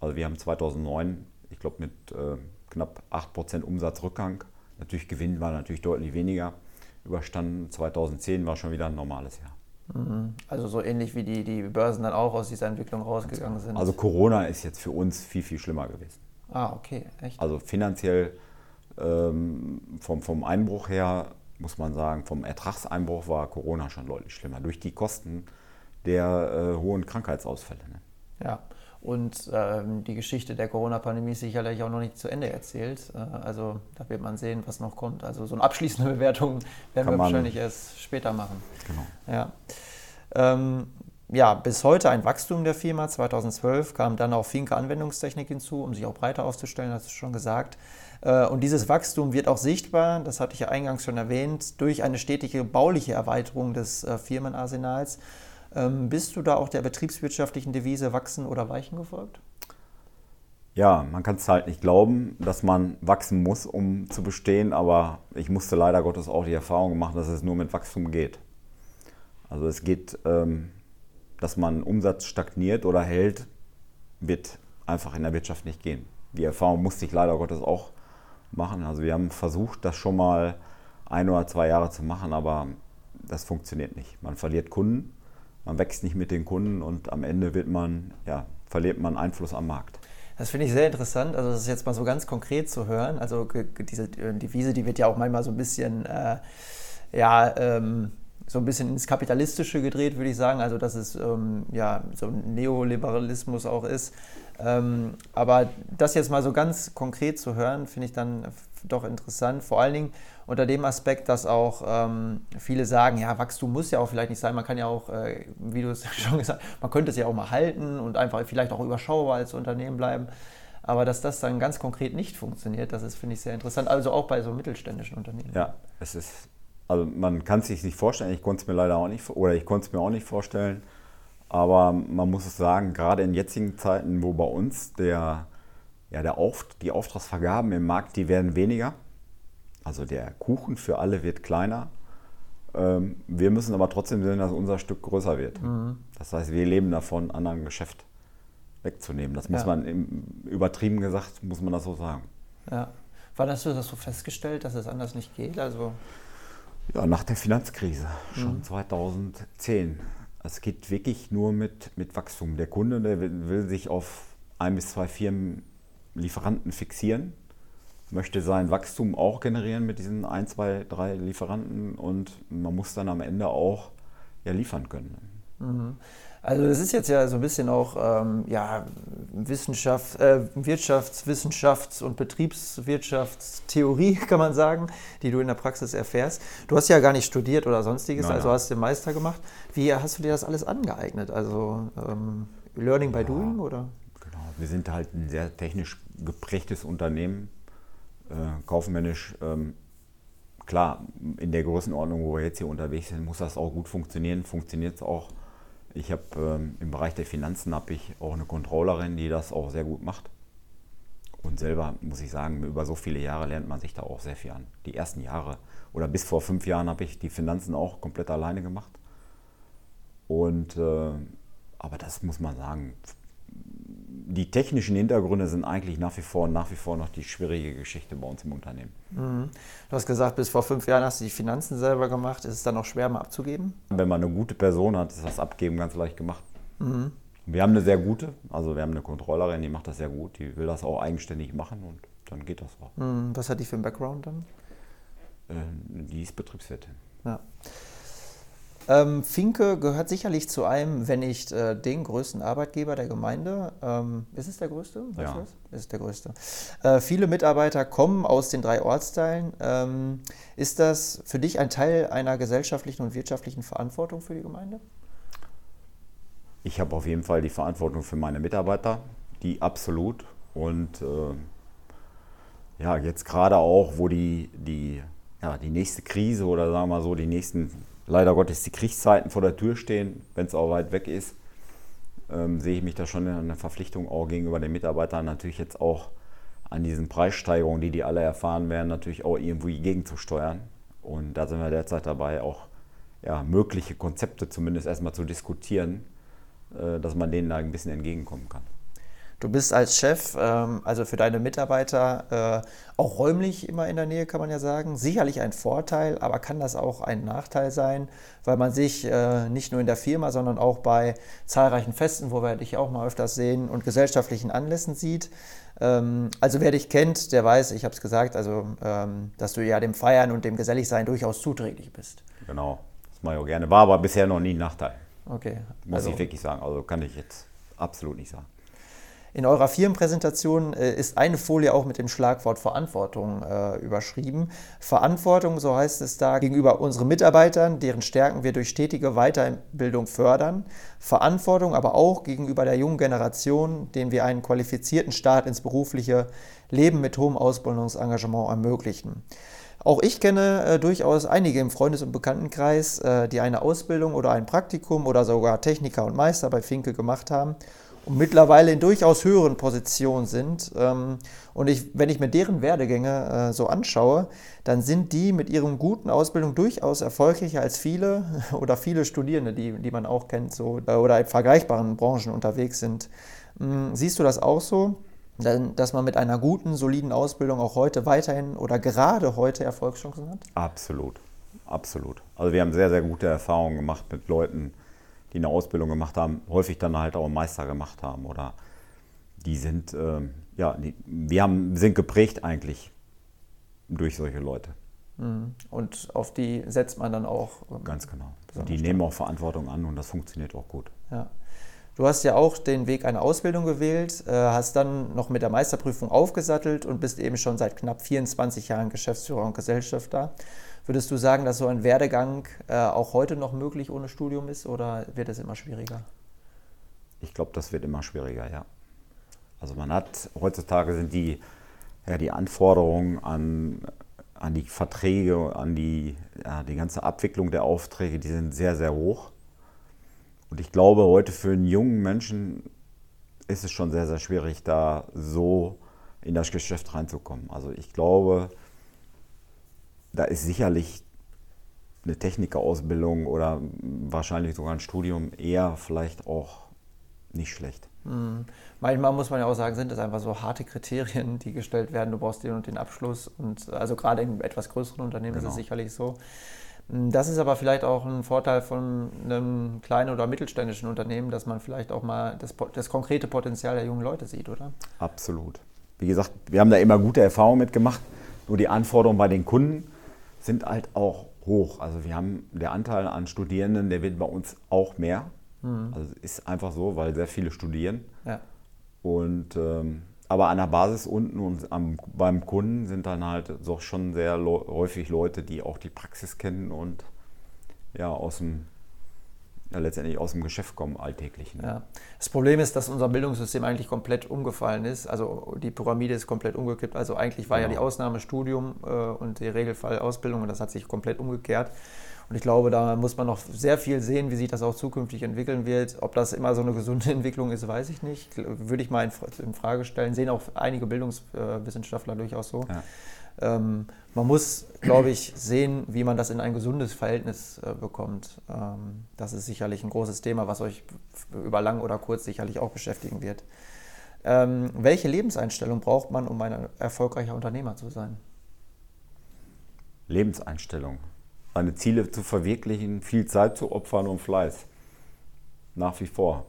Also wir haben 2009, ich glaube mit äh, knapp 8% Umsatzrückgang, natürlich Gewinn war natürlich deutlich weniger, überstanden. 2010 war schon wieder ein normales Jahr. Mhm. Also so ähnlich wie die, die Börsen dann auch aus dieser Entwicklung rausgegangen sind. Also Corona ist jetzt für uns viel, viel schlimmer gewesen. Ah, okay, echt. Also finanziell ähm, vom, vom Einbruch her muss man sagen, vom Ertragseinbruch war Corona schon deutlich schlimmer, durch die Kosten der äh, hohen Krankheitsausfälle. Ne? Ja, und ähm, die Geschichte der Corona-Pandemie ist sicherlich auch noch nicht zu Ende erzählt. Äh, also da wird man sehen, was noch kommt. Also so eine abschließende Bewertung werden Kann wir wahrscheinlich erst später machen. Genau. Ja. Ähm, ja, bis heute ein Wachstum der Firma. 2012 kam dann auch Finke Anwendungstechnik hinzu, um sich auch breiter aufzustellen, hast du schon gesagt. Äh, und dieses Wachstum wird auch sichtbar, das hatte ich ja eingangs schon erwähnt, durch eine stetige bauliche Erweiterung des äh, Firmenarsenals. Ähm, bist du da auch der betriebswirtschaftlichen Devise wachsen oder weichen gefolgt? Ja, man kann es halt nicht glauben, dass man wachsen muss, um zu bestehen, aber ich musste leider Gottes auch die Erfahrung machen, dass es nur mit Wachstum geht. Also es geht, ähm, dass man Umsatz stagniert oder hält, wird einfach in der Wirtschaft nicht gehen. Die Erfahrung musste ich leider Gottes auch machen. Also wir haben versucht, das schon mal ein oder zwei Jahre zu machen, aber das funktioniert nicht. Man verliert Kunden, man wächst nicht mit den Kunden und am Ende wird man, ja, verliert man Einfluss am Markt. Das finde ich sehr interessant. Also das ist jetzt mal so ganz konkret zu hören. Also diese äh, Devise, die wird ja auch manchmal so ein bisschen, äh, ja, ähm, so ein bisschen ins Kapitalistische gedreht, würde ich sagen. Also dass es ähm, ja so ein Neoliberalismus auch ist. Ähm, aber das jetzt mal so ganz konkret zu hören, finde ich dann doch interessant. Vor allen Dingen unter dem Aspekt, dass auch ähm, viele sagen, ja, Wachstum muss ja auch vielleicht nicht sein. Man kann ja auch, äh, wie du es (laughs) schon gesagt hast, man könnte es ja auch mal halten und einfach vielleicht auch überschaubar als Unternehmen bleiben. Aber dass das dann ganz konkret nicht funktioniert, das ist, finde ich, sehr interessant. Also auch bei so mittelständischen Unternehmen. Ja, es ist, also man kann es sich nicht vorstellen. Ich konnte es mir leider auch nicht, oder ich konnte es mir auch nicht vorstellen aber man muss es sagen, gerade in jetzigen Zeiten, wo bei uns der, ja, der Auf, die Auftragsvergaben im Markt, die werden weniger. Also der Kuchen für alle wird kleiner. Ähm, wir müssen aber trotzdem sehen, dass unser Stück größer wird. Mhm. Das heißt, wir leben davon, anderen Geschäft wegzunehmen. Das muss ja. man im, übertrieben gesagt, muss man das so sagen. Ja. Wann hast du das so festgestellt, dass es anders nicht geht? Also ja, nach der Finanzkrise, schon mhm. 2010 es geht wirklich nur mit, mit Wachstum. Der Kunde der will, will sich auf ein bis zwei Firmen Lieferanten fixieren, möchte sein Wachstum auch generieren mit diesen ein, zwei, drei Lieferanten und man muss dann am Ende auch ja, liefern können. Mhm. Also das ist jetzt ja so ein bisschen auch ähm, ja, Wissenschaft, äh, Wirtschaftswissenschafts- und Betriebswirtschaftstheorie, (laughs) kann man sagen, die du in der Praxis erfährst. Du hast ja gar nicht studiert oder sonstiges, nein, also hast den Meister gemacht. Wie hast du dir das alles angeeignet? Also ähm, Learning by ja, Doing oder? Genau, wir sind halt ein sehr technisch geprägtes Unternehmen, äh, kaufmännisch. Ähm, klar, in der Größenordnung, wo wir jetzt hier unterwegs sind, muss das auch gut funktionieren. Funktioniert es auch ich habe ähm, im Bereich der Finanzen habe ich auch eine Controllerin, die das auch sehr gut macht. Und selber muss ich sagen, über so viele Jahre lernt man sich da auch sehr viel an. Die ersten Jahre oder bis vor fünf Jahren habe ich die Finanzen auch komplett alleine gemacht. Und äh, aber das muss man sagen, die technischen Hintergründe sind eigentlich nach wie vor nach wie vor noch die schwierige Geschichte bei uns im Unternehmen. Mhm. Du hast gesagt, bis vor fünf Jahren hast du die Finanzen selber gemacht. Ist es dann noch schwer, mal abzugeben? Wenn man eine gute Person hat, ist das Abgeben ganz leicht gemacht. Mhm. Wir haben eine sehr gute, also wir haben eine Kontrollerin, die macht das sehr gut, die will das auch eigenständig machen und dann geht das auch. Mhm. Was hat die für einen Background dann? Äh, die ist Betriebswirtin. Ja. Ähm, Finke gehört sicherlich zu einem, wenn nicht äh, den größten Arbeitgeber der Gemeinde. Ähm, ist es der größte? Weißt ja. Ist der größte. Äh, viele Mitarbeiter kommen aus den drei Ortsteilen. Ähm, ist das für dich ein Teil einer gesellschaftlichen und wirtschaftlichen Verantwortung für die Gemeinde? Ich habe auf jeden Fall die Verantwortung für meine Mitarbeiter, die absolut. Und äh, ja, jetzt gerade auch, wo die, die, ja, die nächste Krise oder sagen wir mal so, die nächsten leider Gottes die Kriegszeiten vor der Tür stehen, wenn es auch weit weg ist, ähm, sehe ich mich da schon in einer Verpflichtung auch gegenüber den Mitarbeitern natürlich jetzt auch an diesen Preissteigerungen, die die alle erfahren werden, natürlich auch irgendwie gegenzusteuern. Und da sind wir derzeit dabei, auch ja, mögliche Konzepte zumindest erstmal zu diskutieren, äh, dass man denen da ein bisschen entgegenkommen kann. Du bist als Chef, ähm, also für deine Mitarbeiter, äh, auch räumlich immer in der Nähe, kann man ja sagen. Sicherlich ein Vorteil, aber kann das auch ein Nachteil sein, weil man sich äh, nicht nur in der Firma, sondern auch bei zahlreichen Festen, wo wir dich auch mal öfters sehen, und gesellschaftlichen Anlässen sieht. Ähm, also wer dich kennt, der weiß, ich habe es gesagt, also ähm, dass du ja dem Feiern und dem Geselligsein durchaus zuträglich bist. Genau, das mache ich auch gerne. War aber bisher noch nie ein Nachteil. Okay. Muss also, ich wirklich sagen. Also kann ich jetzt absolut nicht sagen. In eurer Firmenpräsentation äh, ist eine Folie auch mit dem Schlagwort Verantwortung äh, überschrieben. Verantwortung, so heißt es da, gegenüber unseren Mitarbeitern, deren Stärken wir durch stetige Weiterbildung fördern. Verantwortung aber auch gegenüber der jungen Generation, denen wir einen qualifizierten Start ins berufliche Leben mit hohem Ausbildungsengagement ermöglichen. Auch ich kenne äh, durchaus einige im Freundes- und Bekanntenkreis, äh, die eine Ausbildung oder ein Praktikum oder sogar Techniker und Meister bei Finke gemacht haben und mittlerweile in durchaus höheren Positionen sind. Ähm, und ich, wenn ich mir deren Werdegänge äh, so anschaue, dann sind die mit ihren guten Ausbildung durchaus erfolgreicher als viele (laughs) oder viele Studierende, die, die man auch kennt, so, oder in vergleichbaren Branchen unterwegs sind. Hm, siehst du das auch so? dass man mit einer guten, soliden Ausbildung auch heute weiterhin oder gerade heute Erfolgschancen hat? Absolut, absolut. Also wir haben sehr, sehr gute Erfahrungen gemacht mit Leuten, die eine Ausbildung gemacht haben, häufig dann halt auch einen Meister gemacht haben oder die sind, äh, ja, die, wir haben, sind geprägt eigentlich durch solche Leute. Mhm. Und auf die setzt man dann auch. Ähm, Ganz genau. Die nehmen auch Verantwortung an und das funktioniert auch gut. Ja. Du hast ja auch den Weg einer Ausbildung gewählt, äh, hast dann noch mit der Meisterprüfung aufgesattelt und bist eben schon seit knapp 24 Jahren Geschäftsführer und Gesellschafter. Würdest du sagen, dass so ein Werdegang äh, auch heute noch möglich ohne Studium ist oder wird es immer schwieriger? Ich glaube, das wird immer schwieriger, ja. Also man hat, heutzutage sind die, ja, die Anforderungen an, an die Verträge, an die, ja, die ganze Abwicklung der Aufträge, die sind sehr, sehr hoch. Und ich glaube, heute für einen jungen Menschen ist es schon sehr, sehr schwierig, da so in das Geschäft reinzukommen. Also ich glaube, da ist sicherlich eine Technikerausbildung oder wahrscheinlich sogar ein Studium eher vielleicht auch nicht schlecht. Mhm. Manchmal muss man ja auch sagen, sind das einfach so harte Kriterien, die gestellt werden. Du brauchst den und den Abschluss. Und also gerade in etwas größeren Unternehmen genau. ist es genau. sicherlich so. Hm, das ist aber vielleicht auch ein Vorteil von einem kleinen oder mittelständischen Unternehmen, dass man vielleicht auch mal das, das konkrete Potenzial der jungen Leute sieht, oder? Absolut. Wie gesagt, wir haben da immer gute Erfahrungen mitgemacht. Nur die Anforderungen bei den Kunden sind halt auch hoch. Also wir haben der Anteil an Studierenden, der wird bei uns auch mehr. Mhm. Also ist einfach so, weil sehr viele studieren. Ja. Und ähm, aber an der Basis unten und am, beim Kunden sind dann halt so schon sehr häufig Leute, die auch die Praxis kennen und ja aus dem ja, letztendlich aus dem Geschäft kommen, alltäglichen. Ja. Das Problem ist, dass unser Bildungssystem eigentlich komplett umgefallen ist. Also die Pyramide ist komplett umgekippt. Also eigentlich war genau. ja die Ausnahme Studium äh, und der Regelfall Ausbildung und das hat sich komplett umgekehrt. Und ich glaube, da muss man noch sehr viel sehen, wie sich das auch zukünftig entwickeln wird. Ob das immer so eine gesunde (laughs) Entwicklung ist, weiß ich nicht. Würde ich mal in, in Frage stellen. Sehen auch einige Bildungswissenschaftler durchaus so. Ja. Ähm, man muss, glaube ich, sehen, wie man das in ein gesundes Verhältnis äh, bekommt. Ähm, das ist sicherlich ein großes Thema, was euch über lang oder kurz sicherlich auch beschäftigen wird. Ähm, welche Lebenseinstellung braucht man, um ein erfolgreicher Unternehmer zu sein? Lebenseinstellung. Seine Ziele zu verwirklichen, viel Zeit zu opfern und Fleiß. Nach wie vor.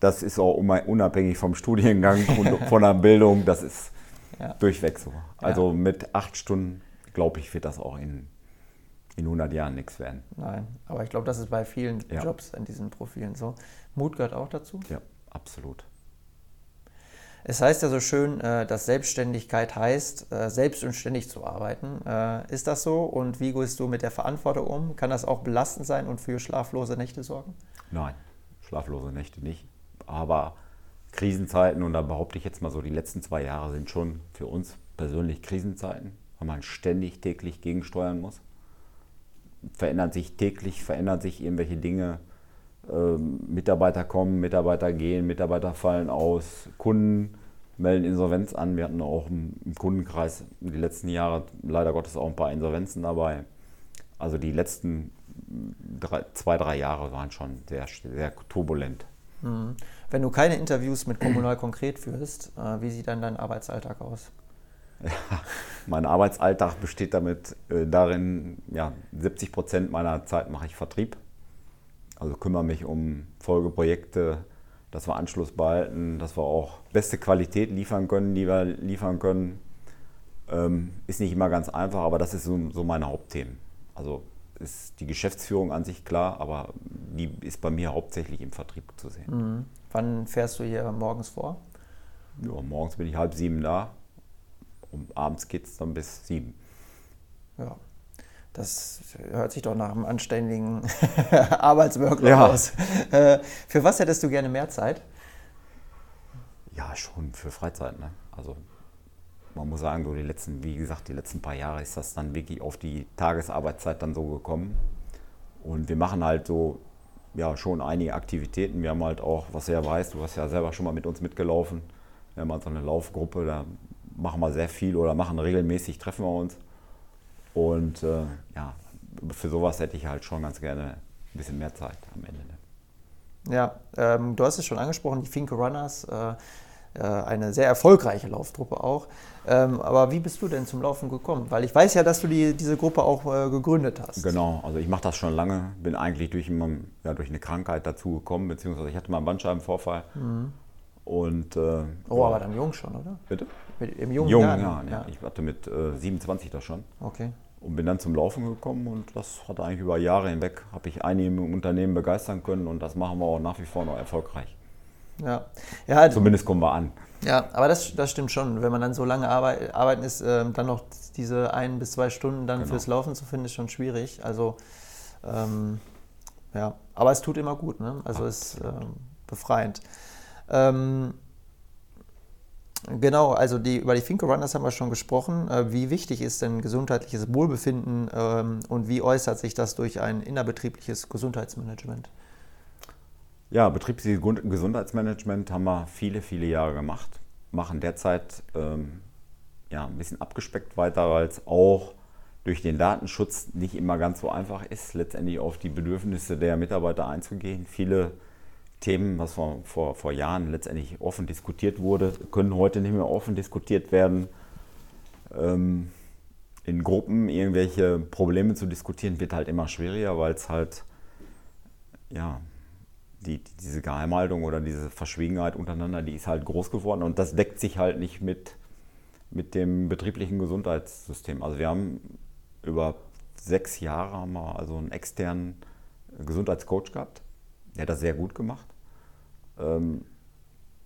Das ist auch unabhängig vom Studiengang und von der Bildung. Das ist ja. durchweg so. Also mit acht Stunden, glaube ich, wird das auch in, in 100 Jahren nichts werden. Nein, aber ich glaube, das ist bei vielen. Jobs in diesen Profilen so. Mut gehört auch dazu? Ja, absolut. Es heißt ja so schön, äh, dass Selbstständigkeit heißt, äh, selbst und ständig zu arbeiten. Äh, ist das so? Und wie gehst du mit der Verantwortung um? Kann das auch belastend sein und für schlaflose Nächte sorgen? Nein, schlaflose Nächte nicht. Aber Krisenzeiten, und da behaupte ich jetzt mal so, die letzten zwei Jahre sind schon für uns persönlich Krisenzeiten, weil man ständig täglich gegensteuern muss. Verändern sich täglich, verändern sich irgendwelche Dinge. Ähm, Mitarbeiter kommen, Mitarbeiter gehen, Mitarbeiter fallen aus, Kunden melden Insolvenz an. Wir hatten auch im, Kundenkreis die letzten Jahre leider Gottes auch ein paar Insolvenzen dabei. Also die letzten drei, zwei, drei Jahre waren schon sehr, sehr turbulent. Mhm. Wenn du keine Interviews mit Kommunal konkret führst, äh, wie sieht dann dein Arbeitsalltag aus? Ja, mein Arbeitsalltag besteht damit äh, darin, ja, 70 Prozent meiner Zeit mache ich Vertrieb. Also kümmere mich um Folgeprojekte, dass wir Anschluss behalten, dass wir auch beste Qualität liefern können, die wir liefern können. Ähm, ist nicht immer ganz einfach, aber das ist so, so meine Hauptthemen. Also ist die Geschäftsführung an sich klar, aber die ist bei mir hauptsächlich im Vertrieb zu sehen. Mhm. Wann fährst du hier morgens vor? Ja, morgens bin ich halb sieben da und abends geht es dann bis sieben. Ja, das hört sich doch nach einem anständigen (laughs) Arbeitsworkload ja. aus. Äh, für was hättest du gerne mehr Zeit? Ja, schon für Freizeit. Ne? Also man muss sagen, so die letzten, wie gesagt, die letzten paar Jahre ist das dann wirklich auf die Tagesarbeitszeit dann so gekommen. Und wir machen halt so ja schon einige Aktivitäten. Wir haben halt auch, was du ja weißt, du hast ja selber schon mal mit uns mitgelaufen. Wir haben halt so eine Laufgruppe, da machen wir sehr viel oder machen regelmäßig, treffen wir uns. Und äh, ja, für sowas hätte ich halt schon ganz gerne ein bisschen mehr Zeit am Ende. Ne? Ja, ähm, du hast es schon angesprochen, die Finke Runners. Äh, eine sehr erfolgreiche Lauftruppe auch. Ähm, aber wie bist du denn zum Laufen gekommen? Weil ich weiß ja, dass du die, diese Gruppe auch äh, gegründet hast. Genau, also ich mache das schon lange, bin eigentlich durch, ja, durch eine Krankheit dazu gekommen, beziehungsweise ich hatte mal einen Bandscheibenvorfall. Mhm. Und, äh, oh, aber dann jung schon, oder? Bitte? Mit, Im jungen jungen Jahren? Jahren, ja. Ich hatte mit äh, 27 das schon. Okay. Und bin dann zum Laufen gekommen und das hat eigentlich über Jahre hinweg, habe ich einige Unternehmen begeistern können und das machen wir auch nach wie vor noch erfolgreich. Ja. ja Zumindest kommen wir an. Ja, aber das, das stimmt schon. Wenn man dann so lange arbeit, arbeiten ist, äh, dann noch diese ein bis zwei Stunden dann genau. fürs Laufen zu finden, ist schon schwierig. Also, ähm, ja, aber es tut immer gut, ne? Also es ist ähm, befreiend. Ähm, genau, also die, über die Finke Runners haben wir schon gesprochen. Äh, wie wichtig ist denn gesundheitliches Wohlbefinden ähm, und wie äußert sich das durch ein innerbetriebliches Gesundheitsmanagement? Ja, betriebliches Gesundheitsmanagement haben wir viele, viele Jahre gemacht. Machen derzeit ähm, ja, ein bisschen abgespeckt weiter, weil es auch durch den Datenschutz nicht immer ganz so einfach ist, letztendlich auf die Bedürfnisse der Mitarbeiter einzugehen. Viele Themen, was vor, vor, vor Jahren letztendlich offen diskutiert wurde, können heute nicht mehr offen diskutiert werden. Ähm, in Gruppen irgendwelche Probleme zu diskutieren, wird halt immer schwieriger, weil es halt ja, die, diese Geheimhaltung oder diese Verschwiegenheit untereinander, die ist halt groß geworden und das deckt sich halt nicht mit, mit dem betrieblichen Gesundheitssystem. Also wir haben über sechs Jahre wir also einen externen Gesundheitscoach gehabt, der hat das sehr gut gemacht. Ähm,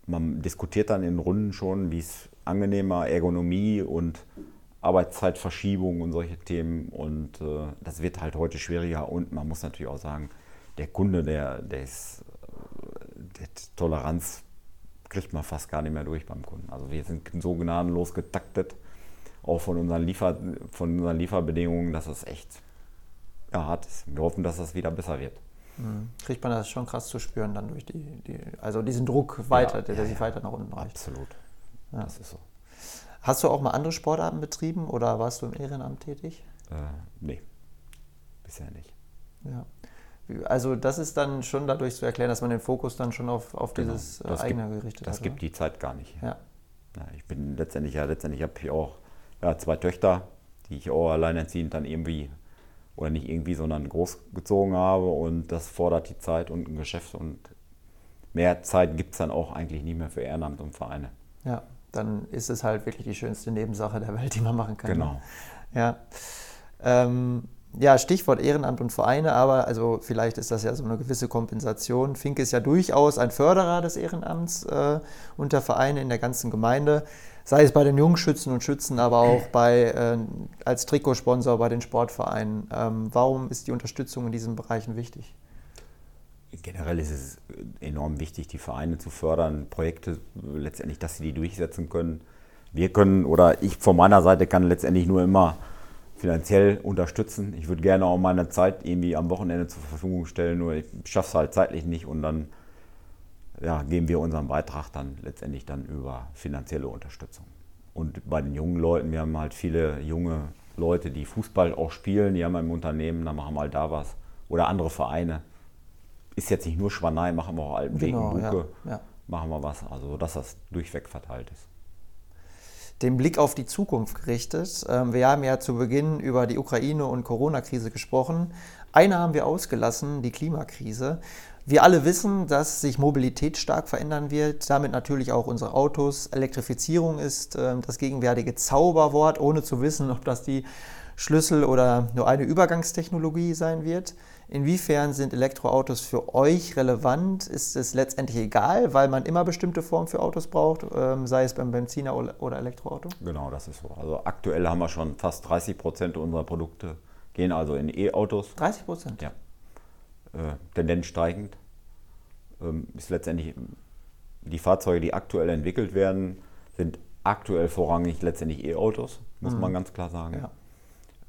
man diskutiert dann in Runden schon, wie es angenehmer Ergonomie und Arbeitszeitverschiebung und solche Themen und äh, das wird halt heute schwieriger und man muss natürlich auch sagen, der Kunde, der, der ist, der Toleranz kriegt man fast gar nicht mehr durch beim Kunden. Also wir sind so gnadenlos getaktet, auch von unseren, Liefer, von unseren Lieferbedingungen, dass es echt ja, hart ist. Wir hoffen, dass das wieder besser wird. Mhm. Kriegt man das schon krass zu spüren dann durch die, die also diesen Druck weiter, ja, der, der ja, sich weiter nach unten reicht. Absolut. Das ist so. Hast du auch mal andere Sportarten betrieben oder warst du im Ehrenamt tätig? Äh, nee, bisher nicht. Ja. Also das ist dann schon dadurch zu erklären, dass man den Fokus dann schon auf, auf Genau. dieses äh, Das eigene gibt- gerichtet Das hat. gibt die Zeit gar nicht. ja. Ja, ich bin letztendlich, ja, letztendlich habe ich auch ja, zwei Töchter, die ich auch alleinerziehend dann irgendwie, oder nicht irgendwie, sondern großgezogen habe und das fordert die Zeit und ein Geschäft und mehr Zeit gibt es dann auch eigentlich nicht mehr für Ehrenamt und Vereine. ja, dann ist es halt wirklich die schönste Nebensache der Welt, die man machen kann. Genau. Ja. Ähm, ja, Stichwort Ehrenamt und Vereine, aber also vielleicht ist das ja so eine gewisse Kompensation. Fink ist ja durchaus ein Förderer des Ehrenamts äh, unter Vereine in der ganzen Gemeinde, sei es bei den Jungschützen und Schützen, aber auch (clears throat) bei, äh, als Trikotsponsor bei den Sportvereinen. Ähm, warum ist die Unterstützung in diesen Bereichen wichtig? Generell ist es enorm wichtig, die Vereine zu fördern, Projekte letztendlich, dass sie die durchsetzen können. Wir können oder ich von meiner Seite kann letztendlich nur immer finanziell unterstützen. Ich würde gerne auch meine Zeit irgendwie am Wochenende zur Verfügung stellen, nur ich schaffe es halt zeitlich nicht und dann ja, geben wir unseren Beitrag dann letztendlich dann über finanzielle Unterstützung. Und bei den jungen Leuten, wir haben halt viele junge Leute, die Fußball auch spielen, die haben wir im Unternehmen, dann machen wir halt da was. Oder andere Vereine. Ist jetzt nicht nur Schwanei, machen wir auch Altenwegen, Genau, ja, Buke, ja. machen wir was. Also, dass das durchweg verteilt ist. Den Blick auf die Zukunft gerichtet. Ähm, Wir haben ja zu Beginn über die Ukraine- und Corona-Krise gesprochen. Eine haben wir ausgelassen, die Klimakrise. Wir alle wissen, dass sich Mobilität stark verändern wird, damit natürlich auch unsere Autos. Elektrifizierung ist ähm, das gegenwärtige Zauberwort, ohne zu wissen, ob das die Schlüssel oder nur eine Übergangstechnologie sein wird. Inwiefern sind Elektroautos für euch relevant? Ist es letztendlich egal, weil man immer bestimmte Formen für Autos braucht, ähm, sei es beim Benziner oder Elektroauto? Genau, das ist so. Also aktuell haben wir schon fast 30 Prozent unserer Produkte gehen also in E-Autos. 30 Prozent? Ja. Äh, Tendenz steigend. Ähm, ist letztendlich die Fahrzeuge, die aktuell entwickelt werden, sind aktuell vorrangig letztendlich E-Autos, muss man ganz klar sagen. Ja.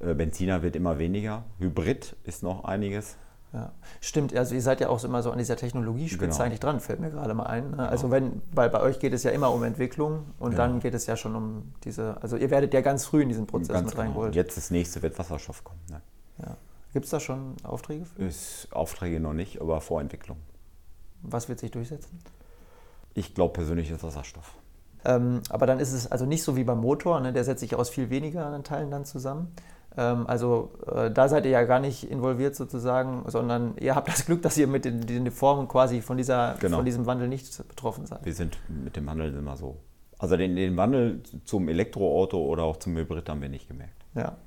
Äh, Benziner wird immer weniger. Hybrid ist noch einiges. Ja, stimmt. Also ihr seid ja auch immer so an dieser Technologiespitze Genau. eigentlich dran, fällt mir gerade mal ein. ne? Also wenn, weil bei euch geht es ja immer um Entwicklung und Genau. dann geht es ja schon um diese, also ihr werdet ja ganz früh in diesen Prozess Ganz mit genau. reingeholt. Jetzt das nächste wird Wasserstoff kommen. Ne? Ja. Gibt es da schon Aufträge für? Ist Aufträge noch nicht, aber Vorentwicklung. Was wird sich durchsetzen? Ich glaube persönlich ist Wasserstoff. Ähm, aber dann ist es also nicht so wie beim Motor, ne? der setzt sich aus viel weniger Teilen dann zusammen. Ähm, also äh, da seid ihr ja gar nicht involviert sozusagen, sondern ihr habt das Glück, dass ihr mit den, den Formen quasi von, dieser, Genau. von diesem Wandel nicht betroffen seid. Wir sind mit dem Handel immer so. Also den, den Wandel zum Elektroauto oder auch zum Hybrid haben wir nicht gemerkt. Ja.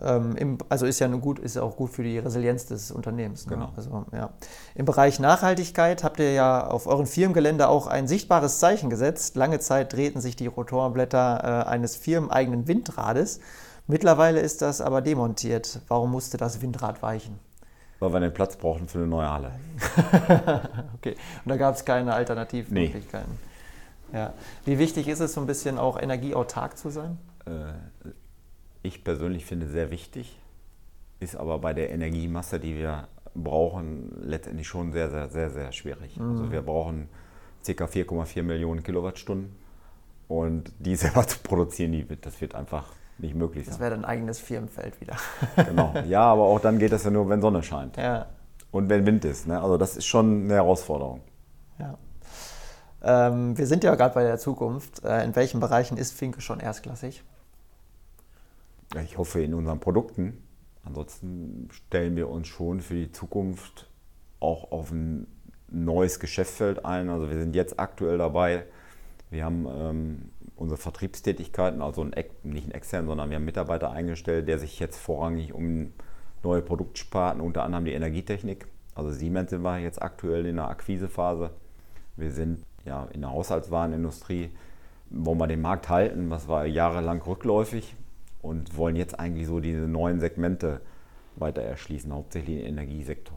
Ähm, im, also ist ja nur gut, ist auch gut für die Resilienz des Unternehmens. Ne? Genau. Also, ja. Im Bereich Nachhaltigkeit habt ihr ja auf euren Firmengelände auch ein sichtbares Zeichen gesetzt. Lange Zeit drehten sich die Rotorblätter äh, eines firmeneigenen Windrades. Mittlerweile ist das aber demontiert. Warum musste das Windrad weichen? Weil wir den Platz brauchen für eine neue Halle. (laughs) Okay, und da gab es keine Alternativmöglichkeiten. Ja. Wie wichtig ist es, so ein bisschen auch energieautark zu sein? Äh, ich persönlich finde sehr wichtig, ist aber bei der Energiemasse, die wir brauchen, letztendlich schon sehr, sehr, sehr, sehr schwierig. Also wir brauchen ca. 4,4 Millionen Kilowattstunden und die selber (laughs) zu produzieren, die wird, das wird einfach nicht möglich Das wäre dann ein eigenes Firmenfeld wieder. (laughs) Genau. Ja, aber auch dann geht das ja nur, wenn Sonne scheint ja. und wenn Wind ist. Ne? Also das ist schon eine Herausforderung. Ja. Ähm, wir sind ja gerade bei der Zukunft. Äh, in welchen Bereichen ist Finke schon erstklassig? Ich hoffe in unseren Produkten. Ansonsten stellen wir uns schon für die Zukunft auch auf ein neues Geschäftsfeld ein. Also wir sind jetzt aktuell dabei. Wir haben ähm, unsere Vertriebstätigkeiten, also ein, Ex- nicht ein extern, sondern wir haben einen Mitarbeiter eingestellt, der sich jetzt vorrangig um neue Produktsparten, unter anderem die Energietechnik. Also Siemens sind wir jetzt aktuell in der Akquisephase. Wir sind ja in der Haushaltswarenindustrie, wollen wir den Markt halten, was war jahrelang rückläufig und wollen jetzt eigentlich so diese neuen Segmente weiter erschließen, hauptsächlich im Energiesektor.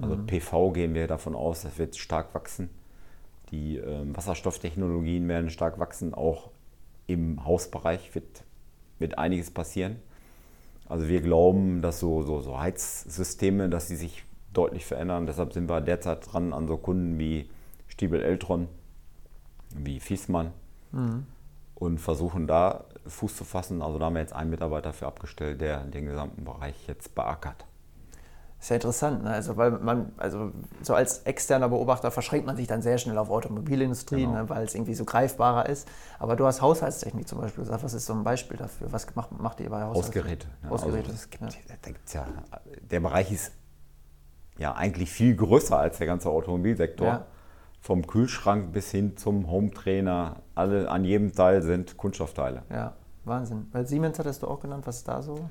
Also PV gehen wir davon aus, das wird stark wachsen. Die ähm, Wasserstofftechnologien werden stark wachsen, auch im Hausbereich wird, wird einiges passieren. Also wir glauben, dass so, so, so Heizsysteme, dass sie sich deutlich verändern. Deshalb sind wir derzeit dran an so Kunden wie Stiebel Eltron, wie Fiesmann und versuchen da Fuß zu fassen. Also da haben wir jetzt einen Mitarbeiter für abgestellt, der den gesamten Bereich jetzt beackert. Ist ja interessant, ne? also weil man, also so als externer Beobachter verschränkt man sich dann sehr schnell auf Automobilindustrie, genau. ne? weil es irgendwie so greifbarer ist. Aber du hast Haushaltstechnik zum Beispiel gesagt. Was ist so ein Beispiel dafür? Was macht, macht ihr bei Haushaltstechnik? Hausgeräte. Ne? Hausgeräte. Also gibt, ja. Ja, der Bereich ist ja eigentlich viel größer als der ganze Automobilsektor. Ja. Vom Kühlschrank bis hin zum Hometrainer, alle an jedem Teil sind Kunststoffteile. Ja, Wahnsinn. Weil Siemens hattest du auch genannt, was ist da so?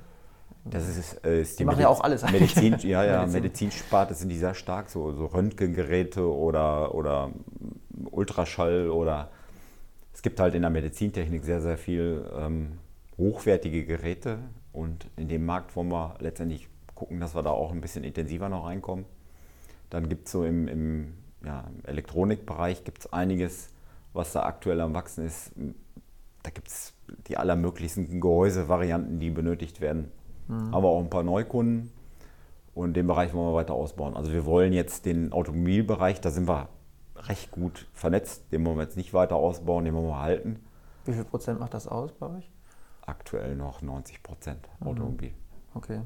Das ist, äh, ist die, die machen ja auch alles. Medizin, (laughs) ja, ja, Medizin. Medizinsparte sind die sehr stark, so, so Röntgengeräte oder, oder Ultraschall oder es gibt halt in der Medizintechnik sehr, sehr viel ähm, hochwertige Geräte und in dem Markt wollen wir letztendlich gucken, dass wir da auch ein bisschen intensiver noch reinkommen. Dann gibt es so im, im, ja, im Elektronikbereich gibt's einiges, was da aktuell am Wachsen ist. Da gibt es die allermöglichsten Gehäusevarianten, die benötigt werden. Mhm. Aber auch ein paar Neukunden. Und den Bereich wollen wir weiter ausbauen. Also wir wollen jetzt den Automobilbereich, da sind wir recht gut vernetzt. Den wollen wir jetzt nicht weiter ausbauen, den wollen wir halten. Wie viel Prozent macht das aus bei euch? Aktuell noch 90 Prozent mhm. Automobil. Okay.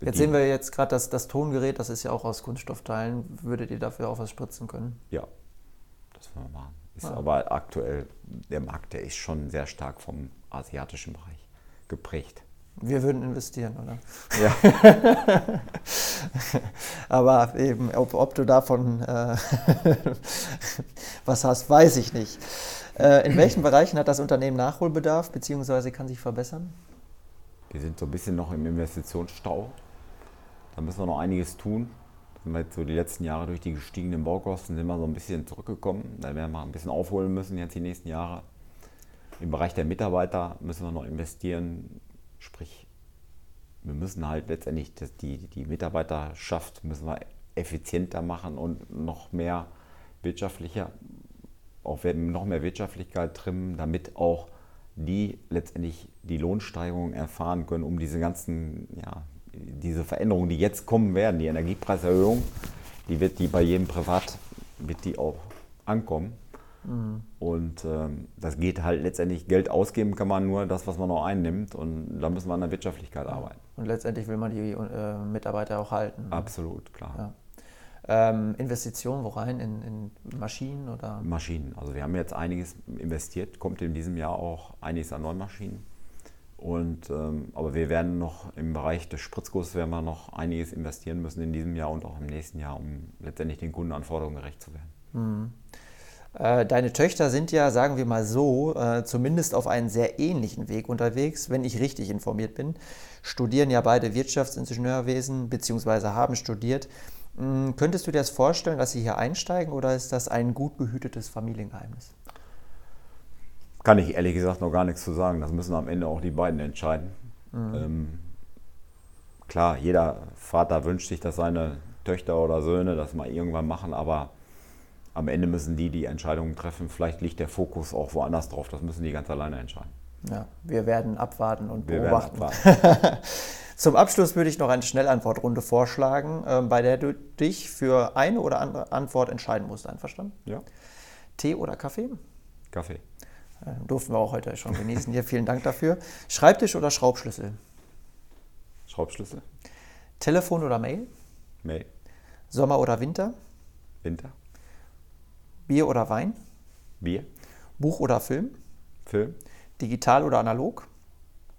Jetzt sehen wir jetzt gerade das, das Tongerät, das ist ja auch aus Kunststoffteilen. Würdet ihr dafür auch was spritzen können? Ja, das wollen wir machen. Ist ja. aber aktuell, der Markt, der ist schon sehr stark vom asiatischen Bereich geprägt. Wir würden investieren, oder? Ja. (laughs) Aber eben, ob, ob du davon äh, (laughs) was hast, weiß ich nicht. Äh, in welchen Bereichen hat das Unternehmen Nachholbedarf bzw. kann sich verbessern? Wir sind so ein bisschen noch im Investitionsstau. Da müssen wir noch einiges tun. Sind wir jetzt so die letzten Jahre durch die gestiegenen Baukosten sind wir so ein bisschen zurückgekommen. Da werden wir ein bisschen aufholen müssen jetzt die nächsten Jahre. Im Bereich der Mitarbeiter müssen wir noch investieren Sprich, wir müssen halt letztendlich die, die Mitarbeiterschaft müssen wir effizienter machen und noch mehr wirtschaftlicher, auch noch mehr Wirtschaftlichkeit trimmen, damit auch die letztendlich die Lohnsteigerung erfahren können, um diese ganzen, ja, diese Veränderungen, die jetzt kommen werden, die Energiepreiserhöhung, die wird die bei jedem Privat, wird die auch ankommen. Mhm. Und ähm, das geht halt letztendlich, Geld ausgeben kann man nur das, was man noch einnimmt. Und da müssen wir an der Wirtschaftlichkeit arbeiten. Und letztendlich will man die äh, Mitarbeiter auch halten. Absolut, klar. Ja. Ähm, Investitionen wo rein? In, in, Maschinen oder? Maschinen. Also wir haben jetzt einiges investiert, kommt in diesem Jahr auch einiges an Neumaschinen. Und, ähm, aber wir werden noch im Bereich des Spritzgusses werden wir noch einiges investieren müssen in diesem Jahr und auch im nächsten Jahr, um letztendlich den Kundenanforderungen gerecht zu werden. Mhm. Äh, deine Töchter sind ja, sagen wir mal so, äh, zumindest auf einen sehr ähnlichen Weg unterwegs, wenn ich richtig informiert bin. Studieren ja beide Wirtschaftsingenieurwesen bzw. haben studiert. Hm, könntest du dir das vorstellen, dass sie hier einsteigen oder ist das ein gut behütetes Familiengeheimnis? Kann ich ehrlich gesagt noch gar nichts zu sagen. Das müssen am Ende auch die beiden entscheiden. Mhm. Ähm, klar, jeder Vater wünscht sich, dass seine Töchter oder Söhne das mal irgendwann machen, aber am Ende müssen die die Entscheidungen treffen. Vielleicht liegt der Fokus auch woanders drauf. Das müssen die ganz alleine entscheiden. Ja, wir werden abwarten und wir beobachten. Abwarten. (laughs) Zum Abschluss würde ich noch eine Schnellantwortrunde vorschlagen, äh, bei der du dich für eine oder andere Antwort entscheiden musst. Einverstanden? Ja. Tee oder Kaffee? Kaffee. Äh, durften wir auch heute schon genießen. Hier vielen Dank dafür. Schreibtisch oder Schraubschlüssel? Schraubschlüssel. Telefon oder Mail? Mail. Sommer oder Winter? Winter. Bier oder Wein? Bier. Buch oder Film? Film. Digital oder analog?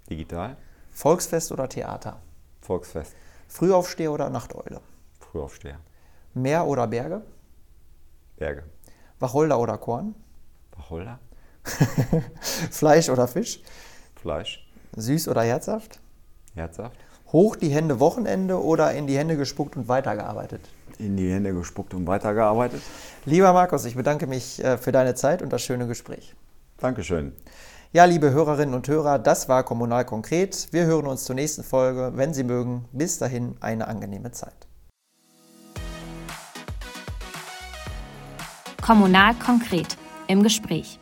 Digital. Volksfest oder Theater? Volksfest. Frühaufsteher oder Nachteule? Frühaufsteher. Meer oder Berge? Berge. Wacholder oder Korn? Wacholder. (laughs) Fleisch oder Fisch? Fleisch. Süß oder herzhaft? Herzhaft. Hoch die Hände Wochenende oder in die Hände gespuckt und weitergearbeitet? In die Hände gespuckt und weitergearbeitet. Lieber Markus, ich bedanke mich äh, für deine Zeit und das schöne Gespräch. Dankeschön. Ja, liebe Hörerinnen und Hörer, das war Kommunal konkret. Wir hören uns zur nächsten Folge, wenn Sie mögen. Bis dahin eine angenehme Zeit. Kommunal konkret im Gespräch.